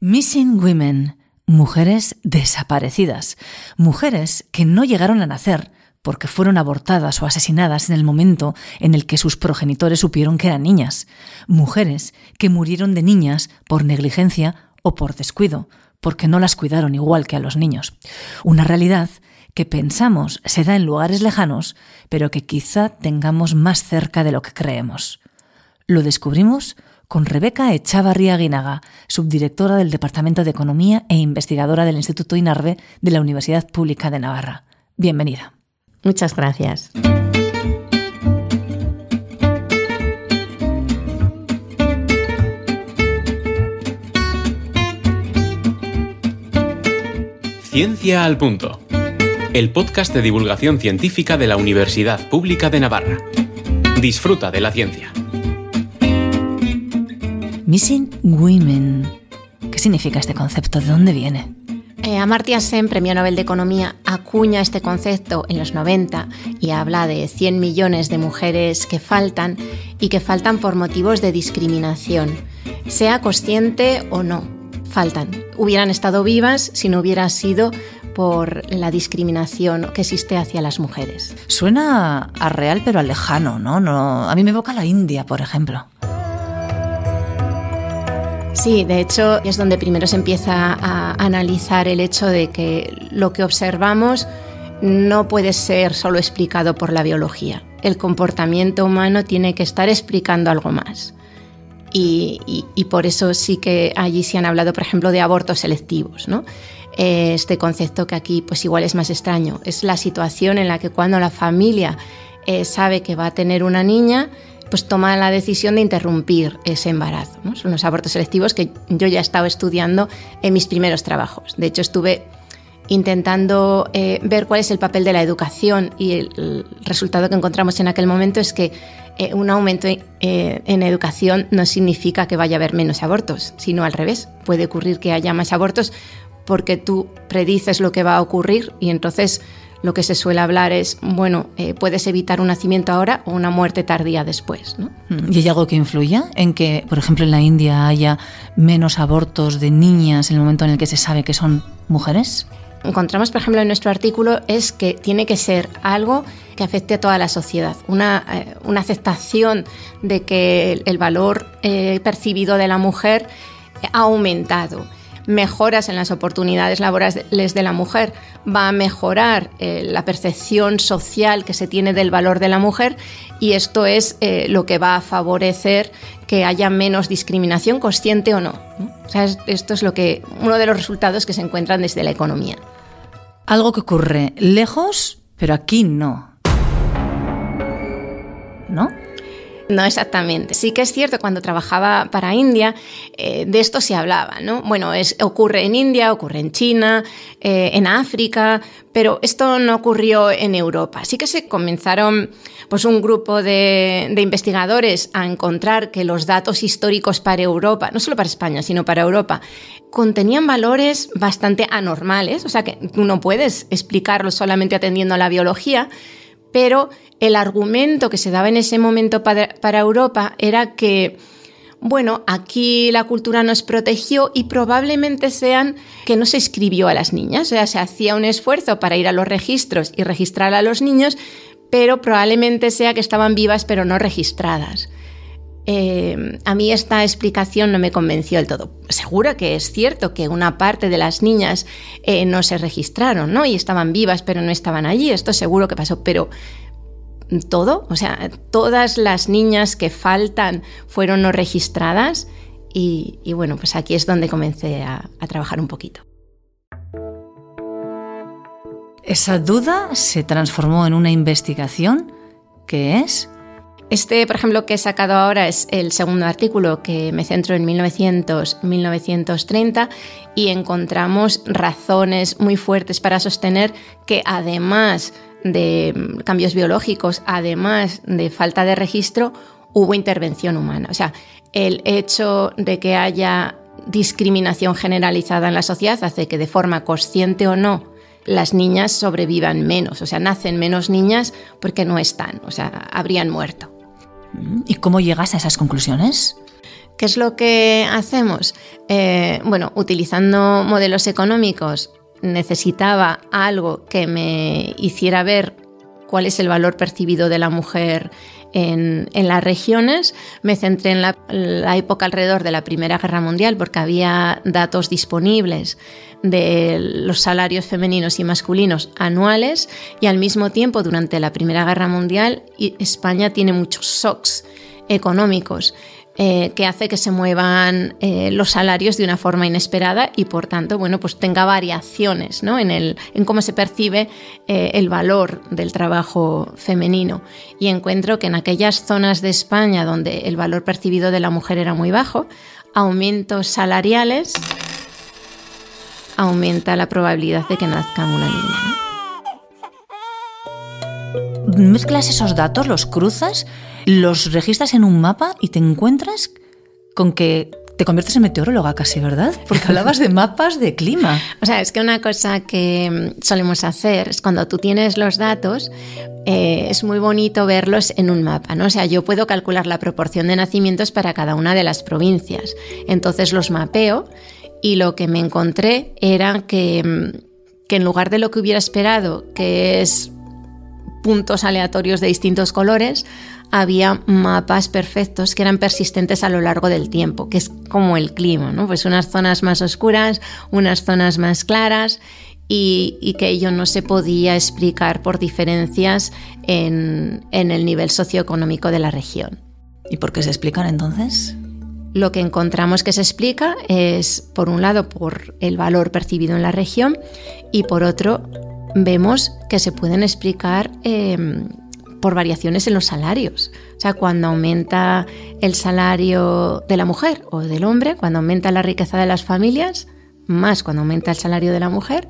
Missing Women, mujeres desaparecidas, mujeres que no llegaron a nacer porque fueron abortadas o asesinadas en el momento en el que sus progenitores supieron que eran niñas, mujeres que murieron de niñas por negligencia o por descuido, porque no las cuidaron igual que a los niños. Una realidad que pensamos se da en lugares lejanos, pero que quizá tengamos más cerca de lo que creemos. Lo descubrimos con Rebeca Echavarría Guinaga, subdirectora del Departamento de Economía e investigadora del Instituto INARVE de la Universidad Pública de Navarra. Bienvenida. Muchas gracias. Ciencia al Punto. El podcast de divulgación científica de la Universidad Pública de Navarra. Disfruta de la ciencia. Missing Women. ¿Qué significa este concepto? ¿De dónde viene? Eh, Amartya Sen, premio Nobel de Economía, acuña este concepto en los 90 y habla de 100 millones de mujeres que faltan y que faltan por motivos de discriminación, sea consciente o no, faltan. Hubieran estado vivas si no hubiera sido por la discriminación que existe hacia las mujeres. Suena a real pero a lejano, ¿no? no a mí me evoca la India, por ejemplo. Sí, de hecho es donde primero se empieza a analizar el hecho de que lo que observamos no puede ser solo explicado por la biología. El comportamiento humano tiene que estar explicando algo más. Y, por eso sí que allí se han hablado, por ejemplo, de abortos selectivos, ¿no? Este concepto que aquí pues igual es más extraño. Es la situación en la que cuando la familia eh, sabe que va a tener una niña, pues toma la decisión de interrumpir ese embarazo. Son los abortos selectivos que yo ya he estado estudiando en mis primeros trabajos. De hecho, estuve intentando eh, ver cuál es el papel de la educación y el, resultado que encontramos en aquel momento es que eh, un aumento eh, en educación no significa que vaya a haber menos abortos, sino al revés. Puede ocurrir que haya más abortos porque tú predices lo que va a ocurrir y entonces lo que se suele hablar es, bueno, eh, puedes evitar un nacimiento ahora o una muerte tardía después. ¿no? Mm, ¿Y hay algo que influya en que, por ejemplo, en la India haya menos abortos de niñas en el momento en el que se sabe que son mujeres? Encontramos, por ejemplo, en nuestro artículo es que tiene que ser algo que afecte a toda la sociedad, una, eh, aceptación de que el, valor eh, percibido de la mujer ha aumentado mejoras en las oportunidades laborales de la mujer, va a mejorar eh, la percepción social que se tiene del valor de la mujer y esto es eh, lo que va a favorecer que haya menos discriminación, consciente o no. esto es lo que, uno de los resultados que se encuentran desde la economía. Algo que ocurre lejos, pero aquí. ¿No? No exactamente. Sí que es cierto, cuando trabajaba para India, eh, de esto se hablaba, ¿no? Bueno, es, ocurre en India, ocurre en China, eh, en África, pero esto no ocurrió en Europa. Sí que se comenzaron pues, un grupo de, de investigadores a encontrar que los datos históricos para Europa, no solo para España, sino para Europa, contenían valores bastante anormales, o sea que tú no puedes explicarlo solamente atendiendo a la biología, pero el argumento que se daba en ese momento para, Europa era que, bueno, aquí la cultura nos protegió y probablemente sean que no se escribió a las niñas, o sea, se hacía un esfuerzo para ir a los registros y registrar a los niños, pero probablemente sea que estaban vivas pero no registradas. Eh, a mí esta explicación no me convenció del todo. Seguro que es cierto que una parte de las niñas eh, no se registraron, ¿no? Y estaban vivas, pero no estaban allí. Esto seguro que pasó, pero todo, o sea, todas las niñas que faltan fueron no registradas y, bueno, pues aquí es donde comencé a, a trabajar un poquito. Esa duda se transformó en una investigación que es este, por ejemplo, que he sacado ahora es el segundo artículo que me centro en 1900-1930 y encontramos razones muy fuertes para sostener que además de cambios biológicos, además de falta de registro, hubo intervención humana. O sea, el hecho de que haya discriminación generalizada en la sociedad hace que de forma consciente o no las niñas sobrevivan menos, o sea, nacen menos niñas porque no están, o sea, habrían muerto. ¿Y cómo llegas a esas conclusiones? ¿Qué es lo que hacemos? Eh, bueno, utilizando modelos económicos, necesitaba algo que me hiciera ver cuál es el valor percibido de la mujer en, las regiones. Me centré en la, época alrededor de la Primera Guerra Mundial porque había datos disponibles de los salarios femeninos y masculinos anuales y al mismo tiempo durante la Primera Guerra Mundial España tiene muchos shocks económicos. Eh, que hace que se muevan eh, los salarios de una forma inesperada y por tanto, bueno, pues tenga variaciones ¿no? en, el, en cómo se percibe eh, el valor del trabajo femenino. Y encuentro que en aquellas zonas de España donde el valor percibido de la mujer era muy bajo, aumentos salariales aumenta la probabilidad de que nazca una niña. Mezclas esos datos, los cruzas los registras en un mapa y te encuentras con que te conviertes en meteoróloga casi, ¿verdad? Porque hablabas de mapas de clima. O sea, es que una cosa que mm, solemos hacer es cuando tú tienes los datos, eh, es muy bonito verlos en un mapa, ¿no? O sea, yo puedo calcular la proporción de nacimientos para cada una de las provincias. Entonces los mapeo y lo que me encontré era que, mm, que en lugar de lo que hubiera esperado, que es puntos aleatorios de distintos colores, había mapas perfectos que eran persistentes a lo largo del tiempo, que es como el clima, ¿no? Pues unas zonas más oscuras, unas zonas más claras y, que ello no se podía explicar por diferencias en, en el nivel socioeconómico de la región. ¿Y por qué se explican entonces? Lo que encontramos que se explica es, por un lado, por el valor percibido en la región y por otro, vemos que se pueden explicar em, por variaciones en los salarios. O sea, cuando aumenta el salario de la mujer o del hombre, cuando aumenta la riqueza de las familias, más cuando aumenta el salario de la mujer,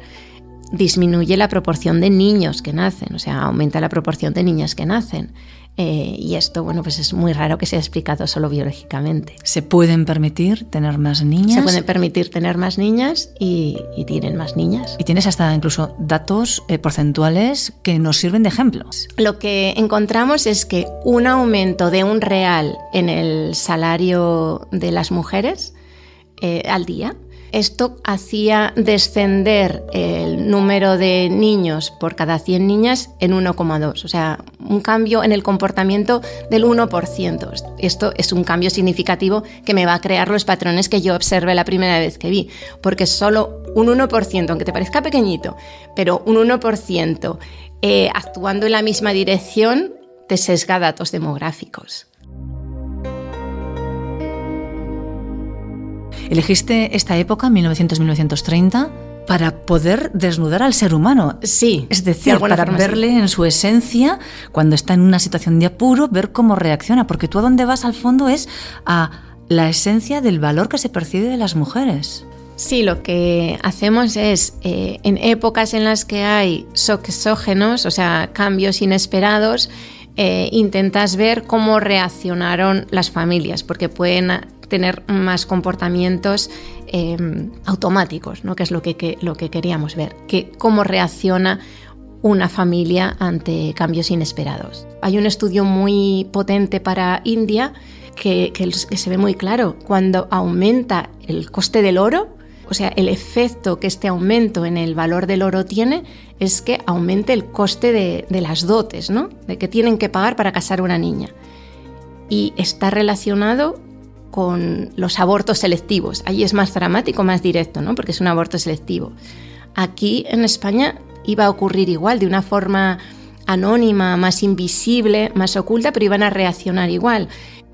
disminuye la proporción de niños que nacen, o sea, aumenta la proporción de niñas que nacen. Eh, y esto, bueno, pues es muy raro que sea explicado solo biológicamente. ¿Se pueden permitir tener más niñas? Se pueden permitir tener más niñas y, tienen más niñas. Y tienes hasta incluso datos eh, porcentuales que nos sirven de ejemplos. Lo que encontramos es que un aumento de un real en el salario de las mujeres eh, al día esto hacía descender el número de niños por cada 100 niñas en 1,2, o sea, un cambio en el comportamiento del 1%. Esto es un cambio significativo que me va a crear los patrones que yo observé la primera vez que vi, porque solo un 1%, aunque te parezca pequeñito, pero un 1% eh, actuando en la misma dirección te sesga datos demográficos. Elegiste esta época, 1900-1930, para poder desnudar al ser humano. Sí. Es decir, para verle en su esencia, cuando está en una situación de apuro, ver cómo reacciona. Porque tú a dónde vas al fondo es a la esencia del valor que se percibe de las mujeres. Sí, lo que hacemos es, eh, en épocas en las que hay exógenos, o sea, cambios inesperados, eh, intentas ver cómo reaccionaron las familias, porque pueden tener más comportamientos em, automáticos, ¿no? que es lo que, lo que queríamos ver, que cómo reacciona una familia ante cambios inesperados. Hay un estudio muy potente para India que, que, se ve muy claro. Cuando aumenta el coste del oro, o sea, el efecto que este aumento en el valor del oro tiene es que aumente el coste de, de las dotes, ¿no? De que tienen que pagar para casar una niña. Y está relacionado con los abortos selectivos. Allí es más dramático, más directo, ¿no? Porque es un aborto selectivo. Aquí en España iba a ocurrir igual, de una forma anónima, más invisible, más oculta, pero iban a reaccionar igual.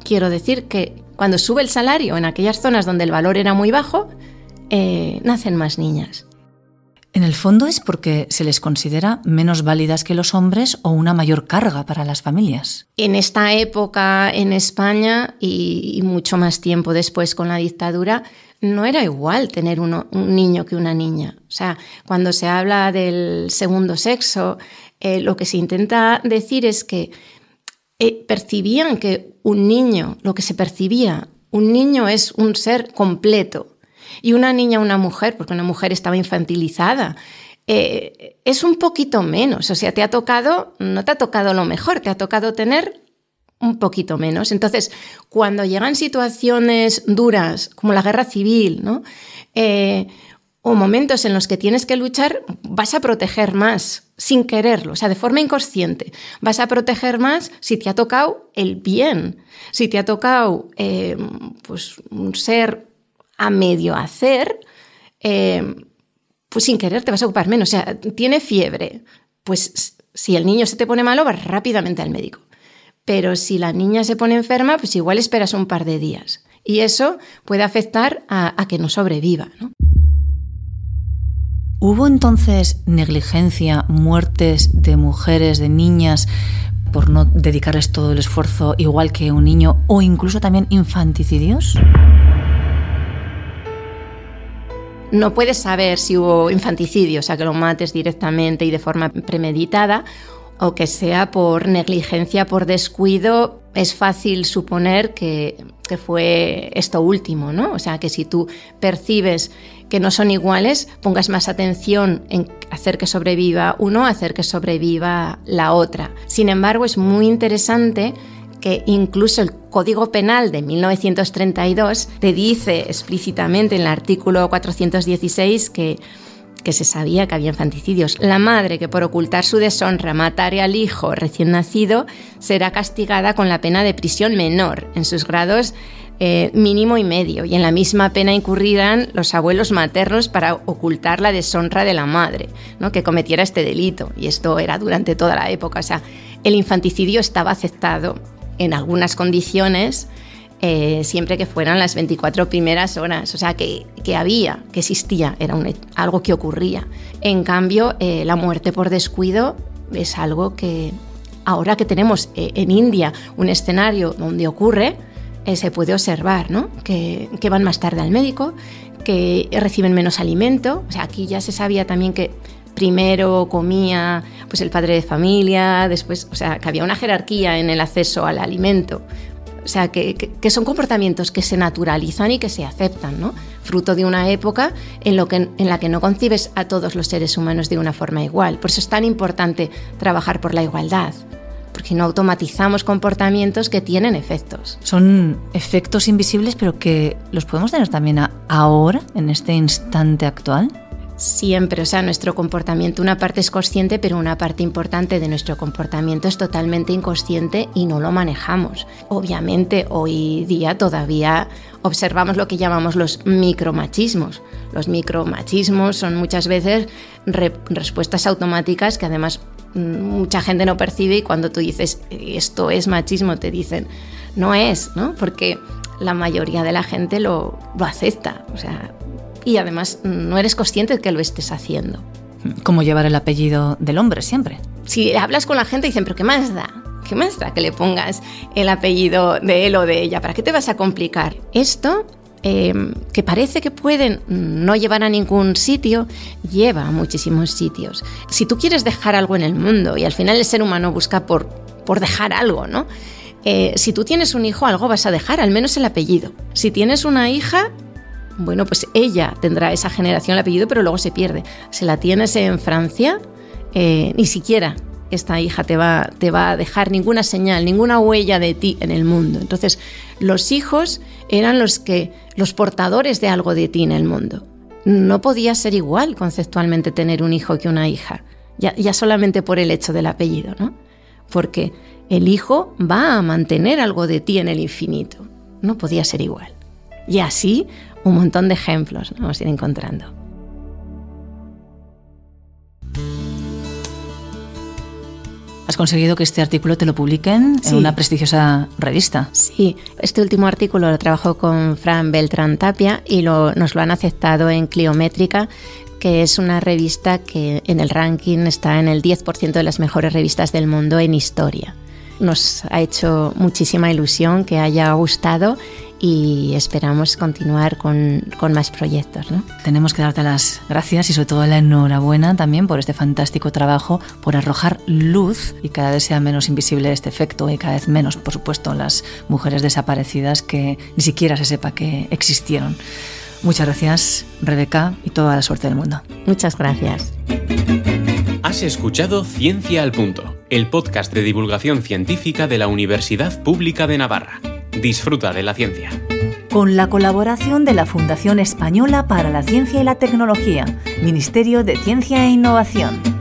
Quiero decir que cuando sube el salario en aquellas zonas donde el valor era muy bajo, eh, nacen más niñas. En el fondo es porque se les considera menos válidas que los hombres o una mayor carga para las familias. En esta época en España y, mucho más tiempo después con la dictadura, no era igual tener un niño que una niña. O sea, cuando se habla del segundo sexo, eh, lo que se intenta decir es que eh, percibían que un niño, lo que se percibía, un niño es un ser completo y una niña, una mujer, porque una mujer estaba infantilizada, eh, es un poquito menos. O sea, te ha tocado, no te ha tocado lo mejor, te ha tocado tener un poquito menos. Entonces, cuando llegan situaciones duras, como la guerra civil, ¿no? Eh, o momentos en los que tienes que luchar, vas a proteger más sin quererlo, o sea, de forma inconsciente. Vas a proteger más si te ha tocado el bien, si te ha tocado eh, pues, un ser a medio hacer, eh, pues sin querer te vas a ocupar menos. O sea, tiene fiebre, pues si el niño se te pone malo, vas rápidamente al médico. Pero si la niña se pone enferma, pues igual esperas un par de días. Y eso puede afectar a, que no sobreviva. ¿no? ¿Hubo entonces negligencia, muertes de mujeres, de niñas, por no dedicarles todo el esfuerzo igual que un niño, o incluso también infanticidios? No puedes saber si hubo infanticidio, o sea, que lo mates directamente y de forma premeditada, o que sea por negligencia, por descuido, es fácil suponer que, fue esto último, ¿no? O sea, que si tú percibes que no son iguales, pongas más atención en hacer que sobreviva uno, hacer que sobreviva la otra. Sin embargo, es muy interesante que incluso el Código Penal de 1932 te dice explícitamente en el artículo 416 que que se sabía que había infanticidios. La madre que por ocultar su deshonra matare al hijo recién nacido será castigada con la pena de prisión menor en sus grados eh, mínimo y medio. Y en la misma pena incurrirán los abuelos maternos para ocultar la deshonra de la madre, ¿no? que cometiera este delito. Y esto era durante toda la época. O sea, el infanticidio estaba aceptado en algunas condiciones eh, siempre que fueran las 24 primeras horas, o sea, que, había, que existía, era algo que ocurría. En cambio, eh, la muerte por descuido es algo que ahora que tenemos eh, en India un escenario donde ocurre, se puede observar, ¿no? Que, que, van más tarde al médico, que reciben menos alimento, o sea, aquí ya se sabía también que primero comía pues el padre de familia, después, o sea, que había una jerarquía en el acceso al alimento. O sea, que, son comportamientos que se naturalizan y que se aceptan, ¿no? Fruto de una época en, lo que, en la que no concibes a todos los seres humanos de una forma igual. Por eso es tan importante trabajar por la igualdad porque no automatizamos comportamientos que tienen efectos. Son efectos invisibles, pero que los podemos tener también ahora, en este instante actual. Siempre, o sea, nuestro comportamiento, una parte es consciente, pero una parte importante de nuestro comportamiento es totalmente inconsciente y no lo manejamos. Obviamente, hoy día todavía observamos lo que llamamos los micromachismos. Los micromachismos son muchas veces respuestas automáticas que además mm, mucha gente no percibe y cuando tú dices esto es machismo, te dicen no es, ¿no? Porque la mayoría de la gente lo, lo acepta. O sea, y además no eres consciente de que lo estés haciendo. Como llevar el apellido del hombre siempre. Si hablas con la gente dicen, pero ¿qué más da? ¿Qué más da que le pongas el apellido de él o de ella? ¿Para qué te vas a complicar? Esto, em, que parece que pueden no llevar a ningún sitio, lleva a muchísimos sitios. Si tú quieres dejar algo en el mundo y al final el ser humano busca por, por dejar algo, ¿no? Eh, si tú tienes un hijo, algo vas a dejar, al menos el apellido. Si tienes una hija, bueno, pues ella tendrá esa generación el apellido, pero luego se pierde. Si la tienes en Francia, eh, ni siquiera esta hija te va, te va a dejar ninguna señal, ninguna huella de ti en el mundo. Entonces, los hijos eran los que, los portadores de algo de ti en el mundo. No podía ser igual conceptualmente tener un hijo que una hija, ya, ya solamente por el hecho del apellido, ¿no? Porque el hijo va a mantener algo de ti en el infinito. No podía ser igual. Y así un montón de ejemplos vamos a ir encontrando. ¿Has conseguido que este artículo te lo publiquen en una prestigiosa revista? Sí, este último artículo lo trabajo con Fran Beltrán Tapia y nos lo han aceptado en Cliométrica, que es una revista que en el ranking está en el 10% de las mejores revistas del mundo en historia. Nos ha hecho muchísima ilusión que haya gustado y esperamos continuar con, con más proyectos. ¿no? Tenemos que darte las gracias y sobre todo la enhorabuena también por este fantástico trabajo, por arrojar luz y cada vez sea menos invisible este efecto y cada vez menos, por supuesto, las mujeres desaparecidas que ni siquiera se sepa que existieron. Muchas gracias, Rebeca, y toda la suerte del mundo. Muchas gracias. Has escuchado Ciencia al Punto el podcast de divulgación científica de la Universidad Pública de Navarra. Disfruta de la ciencia. Con la colaboración de la Fundación Española para la Ciencia y la Tecnología, Ministerio de Ciencia e Innovación.